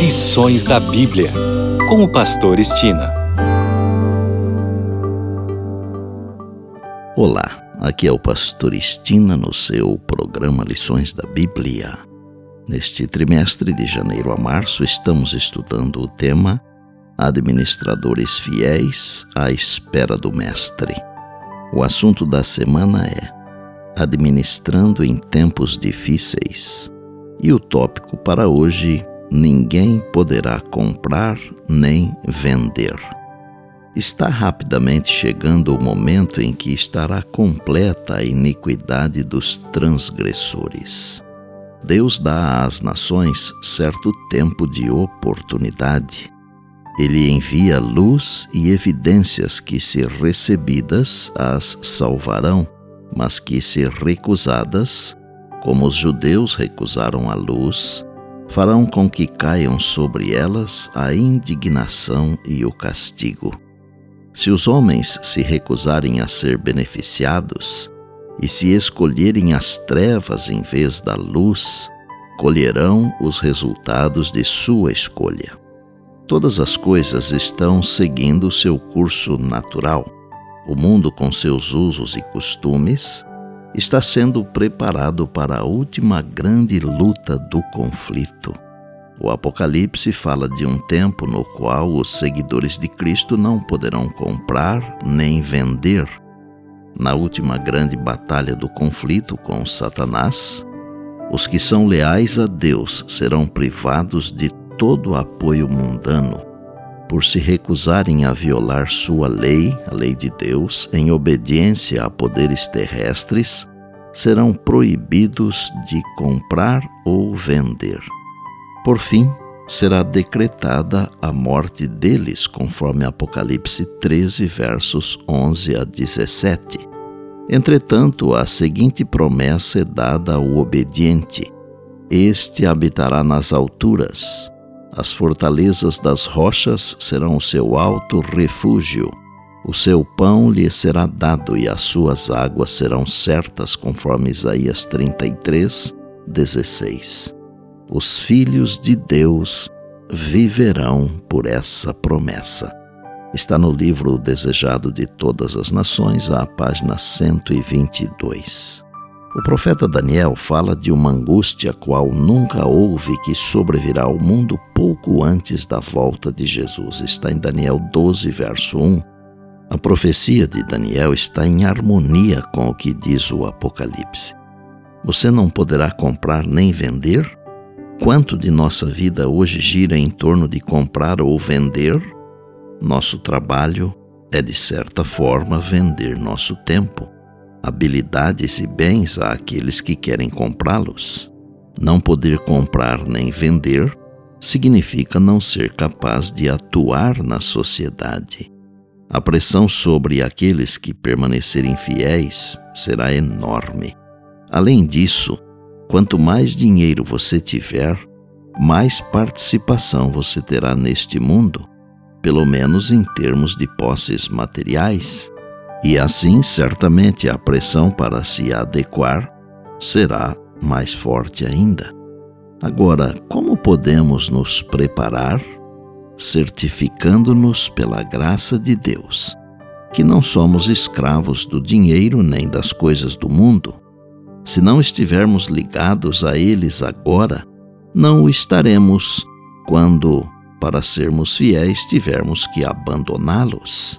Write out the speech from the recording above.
Lições da Bíblia, com o Pastor Estina. Olá, aqui é o Pastor Estina no seu programa Lições da Bíblia. Neste trimestre de janeiro a março, estamos estudando o tema Administradores Fiéis à Espera do Mestre. O assunto da semana é Administrando em Tempos Difíceis. E o tópico para hoje ninguém poderá comprar nem vender. Está rapidamente chegando o momento em que estará completa a iniquidade dos transgressores. Deus dá às nações certo tempo de oportunidade. Ele envia luz e evidências que, se recebidas, as salvarão, mas que, se recusadas, como os judeus recusaram a luz, farão com que caiam sobre elas a indignação e o castigo. Se os homens se recusarem a ser beneficiados e se escolherem as trevas em vez da luz, colherão os resultados de sua escolha. Todas as coisas estão seguindo seu curso natural. O mundo, com seus usos e costumes, está sendo preparado para a última grande luta do conflito. O Apocalipse fala de um tempo no qual os seguidores de Cristo não poderão comprar nem vender. Na última grande batalha do conflito com Satanás, os que são leais a Deus serão privados de todo apoio mundano por se recusarem a violar sua lei, a lei de Deus, em obediência a poderes terrestres, serão proibidos de comprar ou vender. Por fim, será decretada a morte deles, conforme Apocalipse 13, versos 11 a 17. Entretanto, a seguinte promessa é dada ao obediente: Este habitará nas alturas as fortalezas das rochas serão o seu alto refúgio. O seu pão lhe será dado e as suas águas serão certas, conforme Isaías 33, 16. Os filhos de Deus viverão por essa promessa. Está no livro Desejado de Todas as Nações, à página 122. O profeta Daniel fala de uma angústia qual nunca houve que sobrevirá ao mundo pouco antes da volta de Jesus. Está em Daniel 12, verso 1. A profecia de Daniel está em harmonia com o que diz o Apocalipse. Você não poderá comprar nem vender? Quanto de nossa vida hoje gira em torno de comprar ou vender? Nosso trabalho é, de certa forma, vender nosso tempo habilidades e bens àqueles que querem comprá-los. Não poder comprar nem vender significa não ser capaz de atuar na sociedade. A pressão sobre aqueles que permanecerem fiéis será enorme. Além disso, quanto mais dinheiro você tiver, mais participação você terá neste mundo, pelo menos em termos de posses materiais e assim, certamente, a pressão para se adequar será mais forte ainda. Agora, como podemos nos preparar? Certificando-nos pela graça de Deus, que não somos escravos do dinheiro nem das coisas do mundo. Se não estivermos ligados a eles agora, não o estaremos quando, para sermos fiéis, tivermos que abandoná-los.